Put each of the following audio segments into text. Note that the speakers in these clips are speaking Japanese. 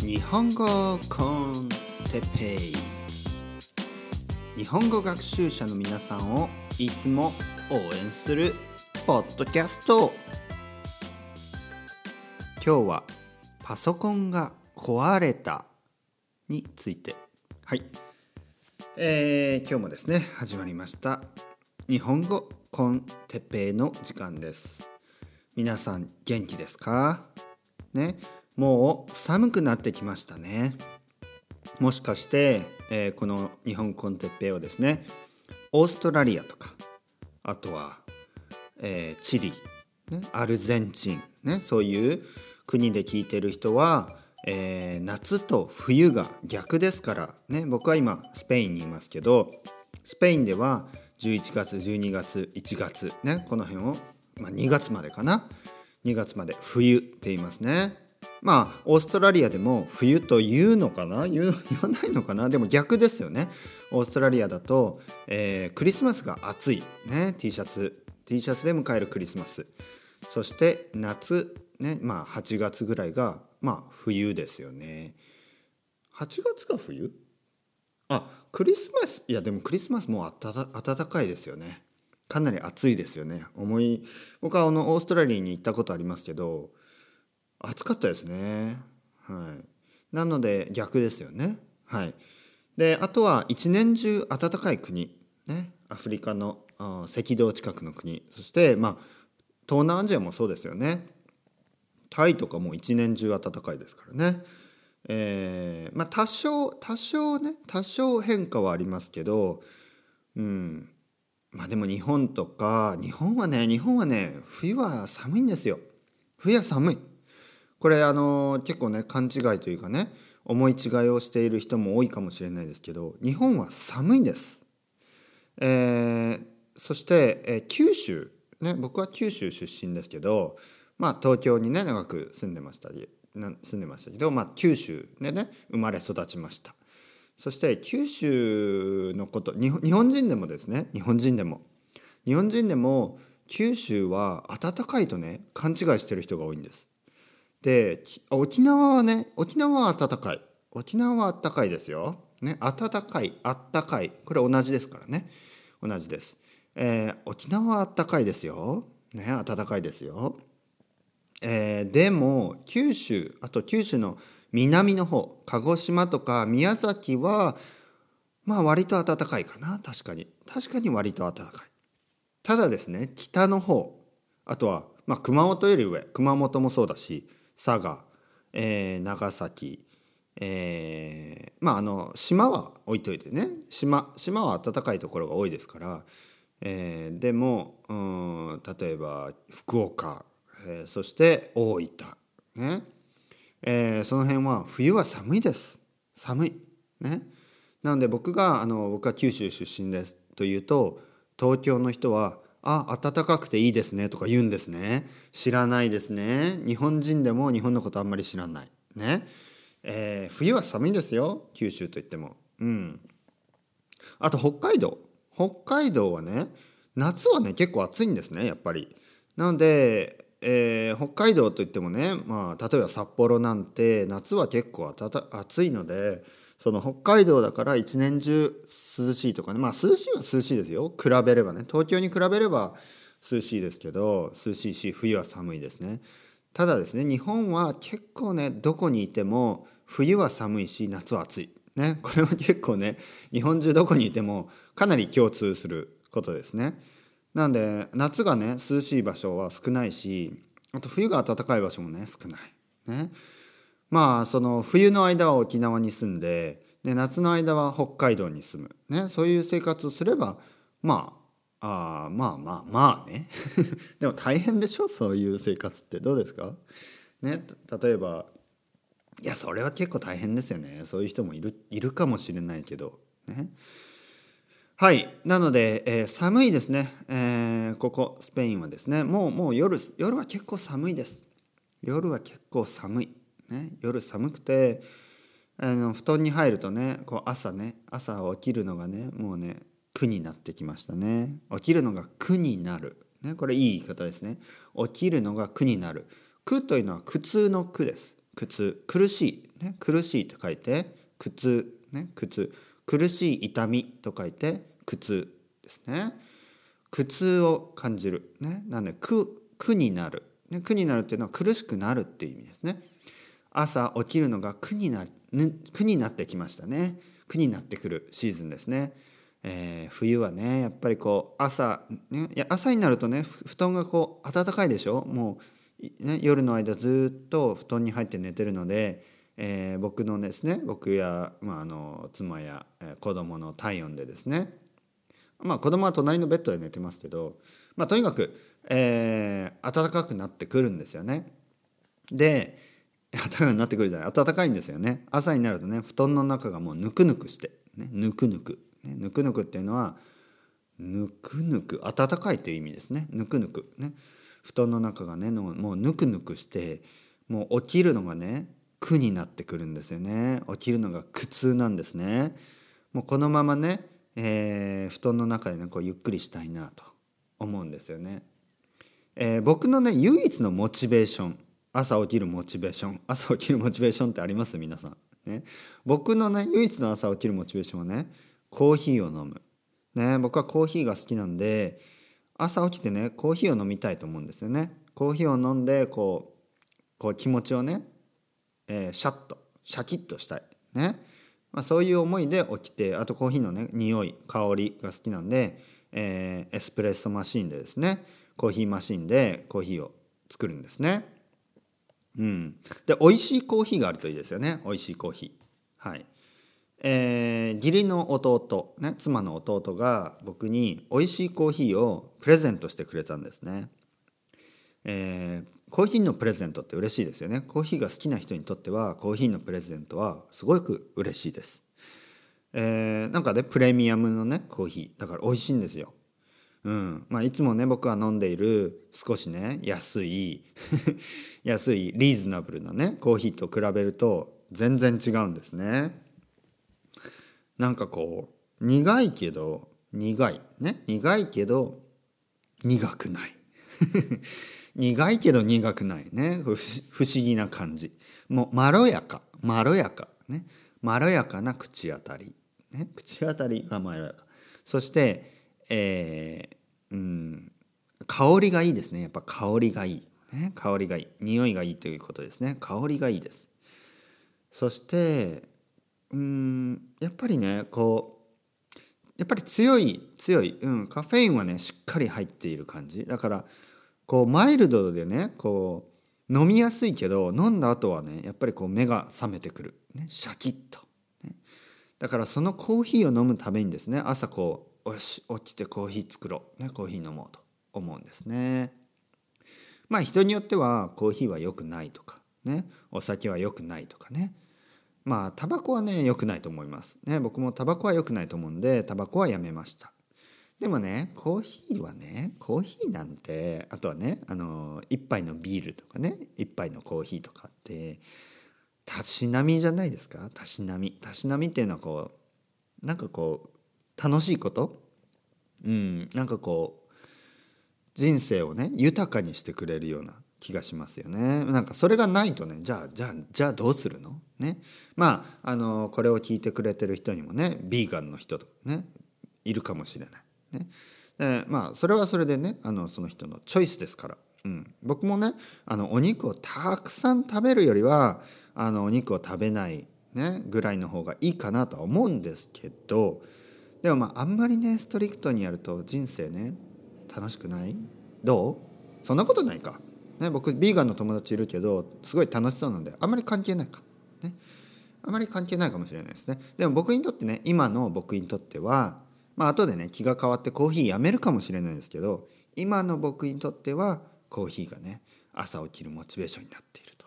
日本語コンテペイ。日本語学習者の皆さんをいつも応援するポッドキャスト。今日はパソコンが壊れたについて。はい、えー、今日もですね始まりました。日本語コンテペイの時間です。皆さん元気ですか？ね。もう寒くなってきましたねもしかして、えーこの日本コンテッペイをですねオーストラリアとかあとは、えーチリ、ね、アルゼンチン、ね、そういう国で聞いてる人は、えー夏と冬が逆ですから、ね、僕は今スペインにいますけどスペインでは11月12月1月、ね、この辺を、まあ、2月までかな？2月まで冬って言いますね。まあオーストラリアでも冬というのかな？言わないのかな？でも逆ですよね。オーストラリアだと、えークリスマスが暑い、ね、T シャツ。T シャツで迎えるクリスマス。そして夏、ねまあ、8月ぐらいが、まあ、冬ですよね。8月が冬？あクリスマス。いやでもクリスマスもう暖かいですよね。かなり暑いですよね。思い僕はあのオーストラリアに行ったことありますけど暑かったですね。はい。なので逆ですよね。はい。であとは一年中暖かい国。ね。アフリカの赤道近くの国。そしてまあ東南アジアもそうですよね。タイとかも一年中暖かいですからね。えーまあ多少多少ね多少変化はありますけどうん。まあでも日本とか日本はね日本はね冬は寒いんですよ。冬は寒い。これあの結構ね勘違いというかね思い違いをしている人も多いかもしれないですけど日本は寒いんです、えーそして、えー九州ね僕は九州出身ですけどまあ東京にね長く住んでましたり住んでましたけど、まあ、九州でね生まれ育ちました。そして九州のこと日本日本人でもですね日本人でも。日本人でも九州は暖かいとね勘違いしてる人が多いんです。で沖縄はね沖縄は暖かい。沖縄は暖かいですよ、ね、暖かい暖かい。これ同じですからね。同じです、えー沖縄は暖かいですよ、ね、暖かいですよ、えーでも九州あと九州の南の方鹿児島とか宮崎はまあ割と暖かいかな。確かに。確かに割と暖かい。ただですね北の方あとは、まあ、熊本より上。熊本もそうだし佐賀、えー長崎、えーまああの島は置いといてね。島島は暖かいところが多いですから、えーでもうん例えば福岡、えーそして大分ね、えーその辺は冬は寒いです。寒い。ね。なので僕があの僕は九州出身ですというと東京の人は「あ暖かくていいですね」とか言うんですね。知らないですね。日本人でも日本のことあんまり知らない。ね、えー冬は寒いですよ九州といっても。うん。あと北海道。北海道はね夏はね結構暑いんですねやっぱり。なので、えー北海道といってもね、まあ、例えば札幌なんて夏は結構暖暑いのでその北海道だから一年中涼しいとかね。まあ涼しいは涼しいですよ。比べればね。東京に比べれば涼しいですけど涼しいし冬は寒いですね。ただですね日本は結構ねどこにいても冬は寒いし夏は暑い。ね。これは結構ね日本中どこにいてもかなり共通することですね。なんで夏がね涼しい場所は少ないしあと冬が暖かい場所もね少ない。ね。まあその冬の間は沖縄に住んでで夏の間は北海道に住む、ね、そういう生活をすればまああまあまあまあね。でも大変でしょ？そういう生活ってどうですか？ね例えばいやそれは結構大変ですよね。そういう人もいるいるかもしれないけど。ね。はい。なので、えー寒いですね、えーここスペインはですね。もうもう夜夜は結構寒いです。夜は結構寒い、ね、夜寒くてあの布団に入るとねこう朝ね朝起きるのがねもうね苦になってきましたね。起きるのが苦になる、ね、これいい言い方ですね。起きるのが苦になる。苦というのは苦痛の苦です。苦痛。苦しい、ね、苦しいと書いて苦痛、ね、苦痛。苦しい痛みと書いて苦痛。ですね。苦痛を感じる、ね、なんで苦苦になる、ね、苦になるっていうのは苦しくなるっていう意味ですね。朝起きるのが苦にな苦になってきましたね。苦になってくるシーズンですね。えー、冬はねやっぱりこう朝、ね、いや朝になるとね布団がこう暖かいでしょ？もう、ね、夜の間ずっと布団に入って寝てるので、えー、僕のですね僕や、まあ、あの妻や、えー、子供の体温でですね。まあ子供は隣のベッドで寝てますけど、まあ、とにかく、えー、暖かくなってくるんですよね。で暖かくなってくるじゃない。暖かいんですよね。朝になるとね布団の中がもうぬくぬくして、ね、ぬくぬく。ね、ぬくぬくっていうのはぬくぬく暖かいという意味ですね。ぬくぬく。ね布団の中がねもうぬくぬくしてもう起きるのがね苦になってくるんですよね。起きるのが苦痛なんですね。もうこのままね、えー、布団の中でねこうゆっくりしたいなと思うんですよね、えー、僕のね唯一のモチベーション朝起きるモチベーション 朝起きるモチベーションってあります？皆さん、ね、僕のね唯一の朝起きるモチベーションはねコーヒーを飲む。ね、僕はコーヒーが好きなんで朝起きてねコーヒーを飲みたいと思うんですよね。コーヒーを飲んでこう気持ちをね、えー、シャッとシャキッとしたい。ねまあ、そういう思いで起きてあとコーヒーのね匂い香りが好きなんで、えー、エスプレッソマシンでですねコーヒーマシンでコーヒーを作るんですね。うん、で美味しいコーヒーがあるといいですよね美味しいコーヒー。はいえー、義理の弟、ね、妻の弟が僕に美味しいコーヒーをプレゼントしてくれたんですね。えー、コーヒーのプレゼントって嬉しいですよね。コーヒーが好きな人にとってはコーヒーのプレゼントはすごく嬉しいです。えー、なんかねプレミアムのねコーヒーだから美味しいんですよ。うん。まあ、いつもね僕が飲んでいる少しね安い 安いリーズナブルなねコーヒーと比べると全然違うんですね。なんかこう苦いけど苦い。ね？苦いけど苦くない。苦いけど苦くない。ね？不思議な感じ。もうまろやか。まろやか。ね？まろやかな口当たり、ね、口当たりがまろやか。そして、えー、うん香りがいいですね。やっぱ香りがいい、ね、香りがいい。匂いがいいということですね。香りがいいです。そしてうんやっぱりねこうやっぱり強い強い、うん、カフェインはねしっかり入っている感じ。だからこうマイルドでねこう飲みやすいけど飲んだ後はねやっぱりこう目が覚めてくる、ね、シャキッと、ね、だからそのコーヒーを飲むためにですね朝こうよし起きてコーヒー作ろう、ね、コーヒー飲もうと思うんですね。まあ人によってはコーヒーは良くないとかねお酒は良くないとかね。まあタバコはね良くないと思います。ね。僕もタバコは良くないと思うんでタバコはやめました。でもねコーヒーはねコーヒーなんてあとはねあの一杯のビールとかね一杯のコーヒーとかってたしなみじゃないですか？たしなみ。たしなみっていうのはこうなんかこう楽しいこと？うんなんかこう人生をね豊かにしてくれるような気がしますよね。なんかそれがないとねじゃあじゃあじゃあどうするの？ね。まああのこれを聞いてくれてる人にもねビーガンの人とかねいるかもしれない。ね。でまあそれはそれでねあのその人のチョイスですから、うん、僕もねあのお肉をたくさん食べるよりはあのお肉を食べないねぐらいの方がいいかなとは思うんですけどでもまああんまりねストリクトにやると人生ね楽しくない？どう？そんなことないか。ね、僕ビーガンの友達いるけどすごい楽しそうなんであんまり関係ないか、ね、あまり関係ないかもしれないですね。でも僕にとってね今の僕にとってはまあ後でね気が変わってコーヒーやめるかもしれないですけど今の僕にとってはコーヒーがね朝起きるモチベーションになっていると、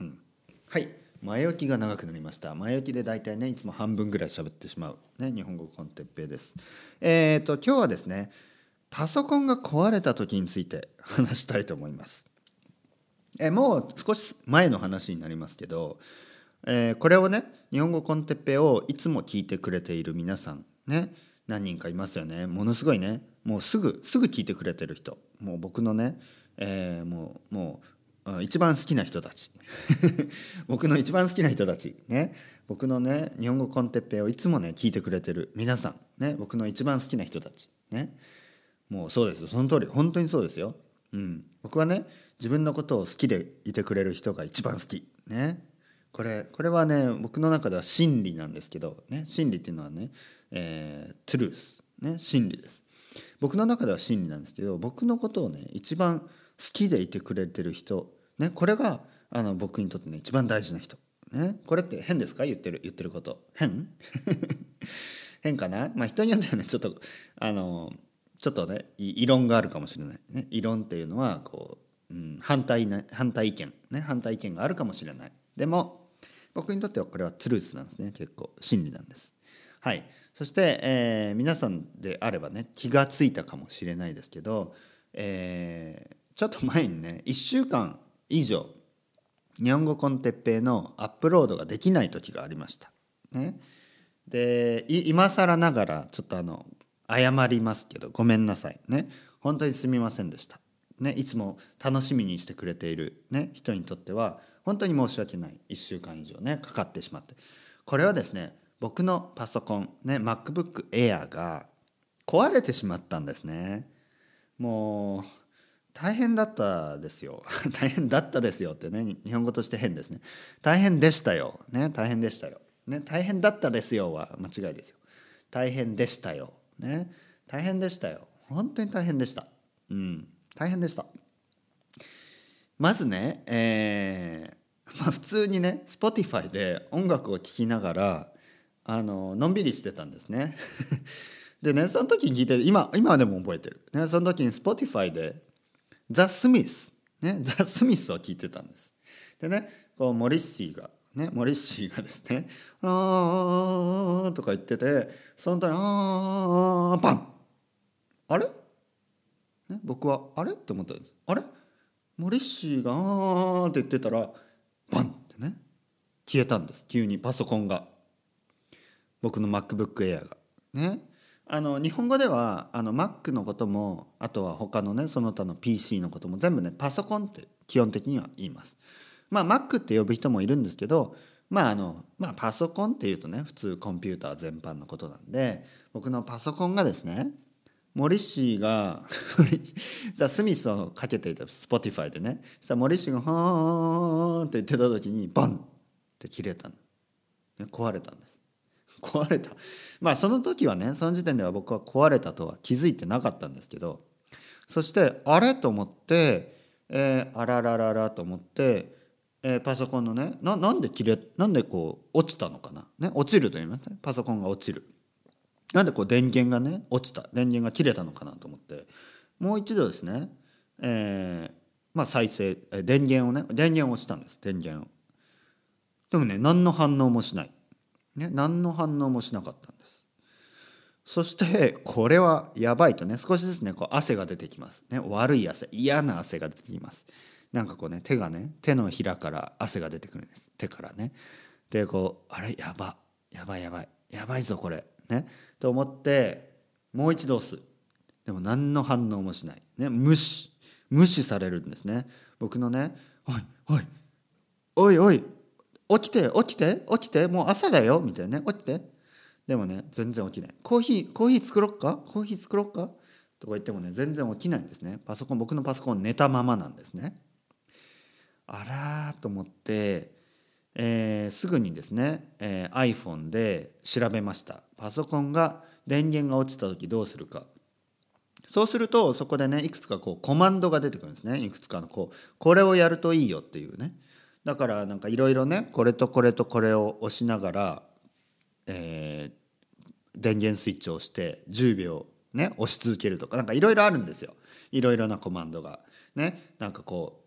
うん、はい。前置きが長くなりました。前置きで大体ねいつも半分ぐらい喋ってしまう、ね、日本語コンテッペです。えっ、ー、と今日はですねパソコンが壊れた時について 話したいと思います。えもう少し前の話になりますけど、えー、これをね日本語コンテッペをいつも聞いてくれている皆さんね何人かいますよね。ものすごいねもうすぐすぐ聞いてくれてる人。もう僕のね、えー、もうもう一番好きな人たち。僕の一番好きな人たち。ね。僕のね日本語コンテッペをいつもね聞いてくれてる皆さん。ね僕の一番好きな人たち。ね。もうそうですその通り。本当にそうですよ、うん、僕はね自分のことを好きでいてくれる人が一番好き。ね。これこれはね僕の中では真理なんですけど、ね、真理っていうのはね、えー、トゥルース、ね、真理です。僕の中では真理なんですけど僕のことをね一番好きでいてくれてる人、ね、これがあの僕にとってね一番大事な人、ね、これって変ですか？言ってる言ってること。変？変かな？まあ人によってはねちょっとあのちょっとね異論があるかもしれない、ね、異論っていうのはこう、うん、反対な反対意見。ね？反対意見があるかもしれない。でも僕にとってはこれはトゥルースなんですね。結構真理なんです。はい。そして、えー、皆さんであればね気が付いたかもしれないですけど、えー、ちょっと前にね1週間以上日本語コンテッペイのアップロードができない時がありました。ね、で今更ながらちょっとあの謝りますけどごめんなさい。ね。本当にすみませんでした。ね、いつも楽しみにしてくれている、ね、人にとっては本当に申し訳ない。1週間以上ねかかってしまって。これはですね僕のパソコンね MacBook Air が壊れてしまったんですね。もう大変だったですよ。大変だったですよってね。日本語として変ですね。大変でしたよ。ね大変でしたよ。ね大変だったですよは間違いですよ。大変でしたよ。ね大変でしたよ。本当に大変でした。うん大変でした。まずね、えー、まあ、普通にね Spotify で音楽を聴きながらあののんびりしてたんですね。でねその時に聞いて今今でも覚えてる、ね、その時に Spotify でザ・スミス。ねザ・スミスを聞いてたんです。でねこうモリッシーがねモリッシーがですね「あー」とか言っててその時に「あーパン!」あれ、ね、僕は「あれ?」って思ったんです。あれ？モリッシーが「あー」って言ってたらバンってね消えたんです。急にパソコンが。僕の MacBookAir が。ね。あの日本語ではあの Mac のこともあとは他のねその他の PC のことも全部ねパソコンって基本的には言います。まあ Mac って呼ぶ人もいるんですけどまああのまあパソコンっていうとね普通コンピューター全般のことなんで僕のパソコンがですねモリッシーが ザ・スミスをかけていた Spotify でねそしたらモリッシーが「はーん」って言ってた時にバンって切れたの。壊れたんです。壊れた。まあその時はねその時点では僕は壊れたとは気づいてなかったんですけどそしてあれと思って、えー、あららららと思って、えー、パソコンのねななんで切れなんでこう落ちたのかな、ね、落ちると言いますね。パソコンが落ちる。なんでこう電源がね落ちた？電源が切れたのかなと思って。もう一度ですね、えー、まあ再生電源をね電源を押したんです。電源を。でもね何の反応もしない、ね、何の反応もしなかったんです。そしてこれはやばいとね少しずつねこう汗が出てきます、ね、悪い汗嫌な汗が出てきます。なんかこうね手がね手のひらから汗が出てくるんです。手からね。でこうあれ？やば。やばいやばい。やばいぞこれ。ね。と思ってもう一度押す。でも何の反応もしない、ね、無視。無視されるんですね。僕のね「おいおい。おいおい。起きて起きて起きてもう朝だよ」みたいなね「起きて」でもね全然起きない「コーヒーコーヒー作ろっか？コーヒー作ろっか?」とか言ってもね全然起きないんですね。パソコン僕のパソコン寝たままなんですね。あらーと思ってえー、すぐにですね、えー、iPhone で調べました。パソコンが電源が落ちた時どうするか。そうするとそこでねいくつかこうコマンドが出てくるんですね。いくつかのこうこれをやるといいよっていうね。だからなんかいろいろねこれとこれとこれを押しながら、えー、電源スイッチを押して10秒ね押し続けるとかなんかいろいろあるんですよ。いろいろなコマンドが。ねなんかこ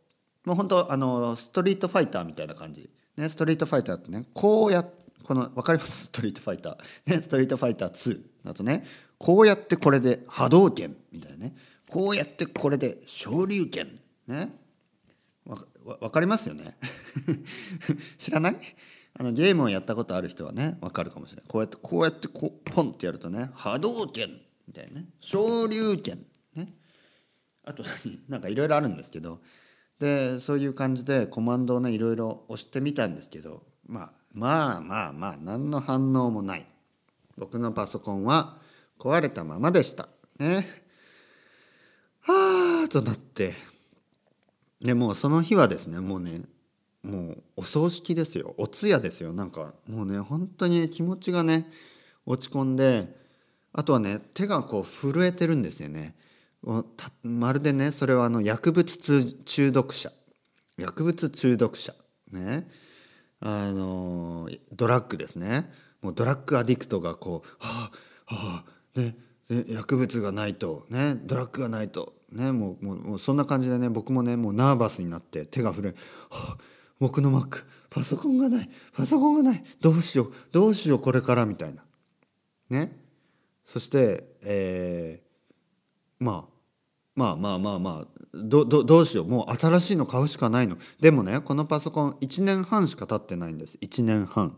うもう本当あのストリートファイターみたいな感じ。ね、ストリートファイターってねこうやこの分かります？ストリートファイター、ね、ストリートファイター2だとねこうやってこれで波動拳みたいなね。こうやってこれで昇竜拳。ね。分かりますよね？知らない？あのゲームをやったことある人はね分かるかもしれない。こうやってこうやってこうポンってやるとね波動拳みたいなね昇竜拳ね。あと何 なんかいろいろあるんですけどでそういう感じでコマンドをねいろいろ押してみたんですけど、まあ、まあまあまあ何の反応もない。僕のパソコンは壊れたままでした。ね。はあとなって。でもうその日はですねもうねもうお葬式ですよ。お通夜ですよ。なんかもうね本当に気持ちがね落ち込んであとはね手がこう震えてるんですよね。まるでねそれはあの薬物中毒者。薬物中毒者。ね。あのドラッグですね。もうドラッグアディクトがこうはあはあね。薬物がないと。ね。ドラッグがないと。ねもうもうもうそんな感じでね僕もねもうナーバスになって手が震えはあ僕の Mac パソコンがないパソコンがないどうしようどうしようこれからみたいな。ね。そしてえー、まあまあまあまあまあどどどうしようもう新しいの買うしかないの。でもねこのパソコン1年半しか経ってないんです。1年半。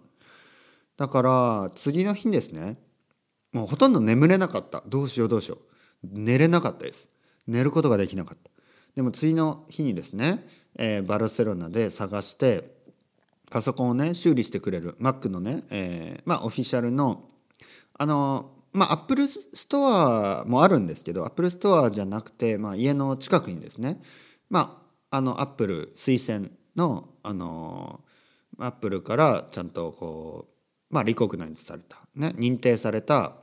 だから次の日ですね。もうほとんど眠れなかった。どうしようどうしよう。寝れなかったです。寝ることができなかった。でも次の日にですね、えー、バルセロナで探してパソコンをね修理してくれる Mac のね、えー、まあオフィシャルのあのまあ、アップルストアもあるんですけど、アップルストアじゃなくて、まあ、家の近くにですね、まあ、あの、アップル推薦の、あの、アップルからちゃんとこう、まあ、 recognize された、ね、認定された、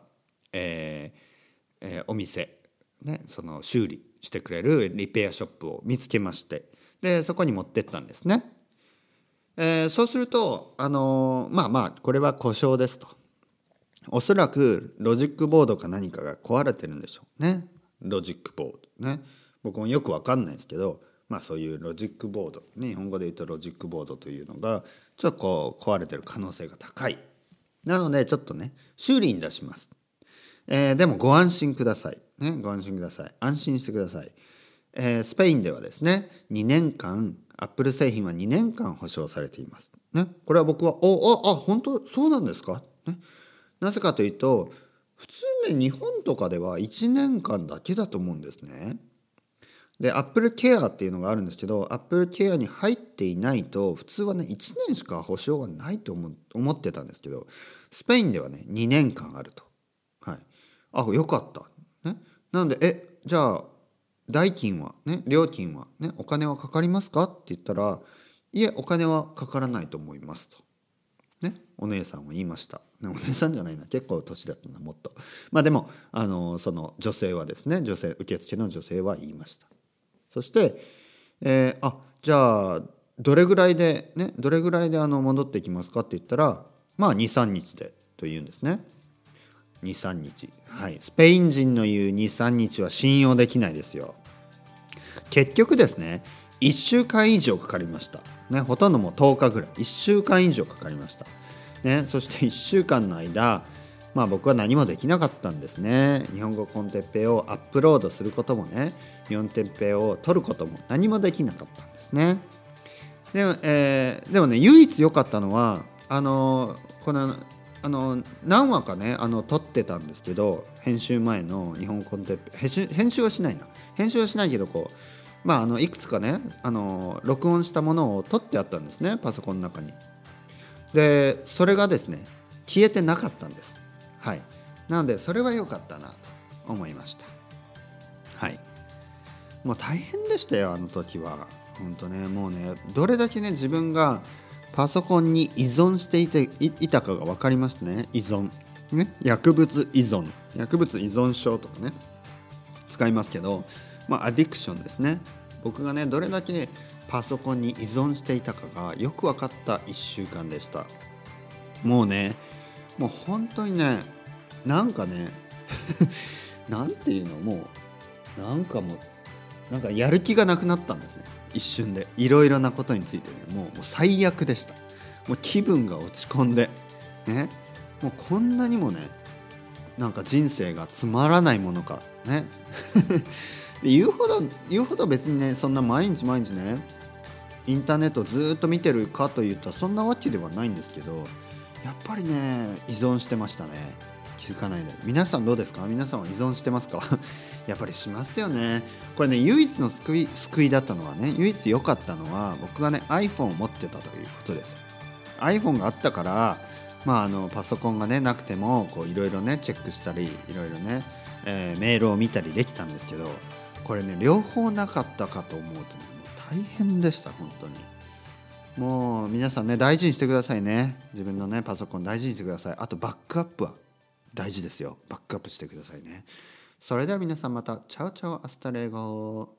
えーえー、お店、ね、その修理してくれる repair shop を見つけまして、で、そこに持ってったんですね。えー、そうすると、あのまあまあ、これは故障ですと。おそらく logic board か何かが壊れてるんでしょうね。 logic board ね。僕もよくわかんないですけど、まあそういうロジックボード、ね、日本語で言うと logic board というのがちょっとこう壊れてる可能性が高い。なのでちょっとね、修理に出します。えー、でもご安心ください。ね、ご安心ください。安心してください。えー、スペインではですね、2年間、アップル製品は2年間保証されています。ね、これは僕は、お、あ、あ、本当？そうなんですか？ね。なぜかというと普通ね日本とかでは1年間だけだと思うんですね。で Apple Care っていうのがあるんですけど Apple Care に入っていないと普通はね1年しか保証がないと思思ってたんですけどスペインではね2年間あると。はい、あよかった。なのでえじゃあ代金はね料金はねお金はかかりますかって言ったらいえお金はかからないと思いますと。ね、お姉さんは言いました。お姉さんじゃないな結構年だったなもっと。まあでもあのその女性はですね女性受付の女性は言いました。そして、えー、あじゃあどれぐらいでねどれぐらいであの戻ってきますかって言ったらまあ23日でと言うんですね。23日。はい。スペイン人の言う23日は信用できないですよ。結局ですね1週間以上かかりました。ね、ほとんどもう10日ぐらい。1週間以上かかりました、ね、そして1週間の間まあ僕は何もできなかったんですね。日本語コンテッペをアップロードすることもね日本テッペを取ることも何もできなかったんですね。でも,、えー、でもね唯一良かったのはあのこのあの何話かねあの撮ってたんですけど編集前の日本コンテッペ編集編集はしないな編集はしないけどこうまあ、あのいくつかねあの録音したものを取ってあったんですねパソコンの中に。でそれがですね消えてなかったんです。はい、なのでそれは良かったなと思いました。はいもう大変でしたよあの時は。本当ねもうねどれだけね自分がパソコンに依存していていたかが分かりましたね。依存。ね、薬物依存。薬物依存症とかね。使いますけどまあアディクションですね。僕がねどれだけパソコンに依存していたかがよく分かった1週間でした。もうねもう本当にねなんかね なんていうのもうなんかもうなんかやる気がなくなったんですね。一瞬でいろいろなことについてねもう最悪でした。もう気分が落ち込んでね。もうこんなにもねなんか人生がつまらないものかね。言うほど言うほど別にねそんな毎日毎日ねインターネットずっと見てるかというとそんなわけではないんですけどやっぱりね依存してましたね。気づかないで皆さんどうですか？皆さんは依存してますか？やっぱりしますよね。これね唯一の救い救いだったのはね唯一良かったのは僕がね iPhone を持ってたということです。iPhone があったからまああのパソコンがねなくてもいろいろねチェックしたりいろいろね、えー、メールを見たりできたんですけどこれね両方なかったかと思うとねもう大変でした本当に。もう皆さんね大事にしてくださいね。自分のねパソコン大事にしてください。あとバックアップは大事ですよ。バックアップしてくださいね。それでは皆さんまた。 Chao chao hasta luego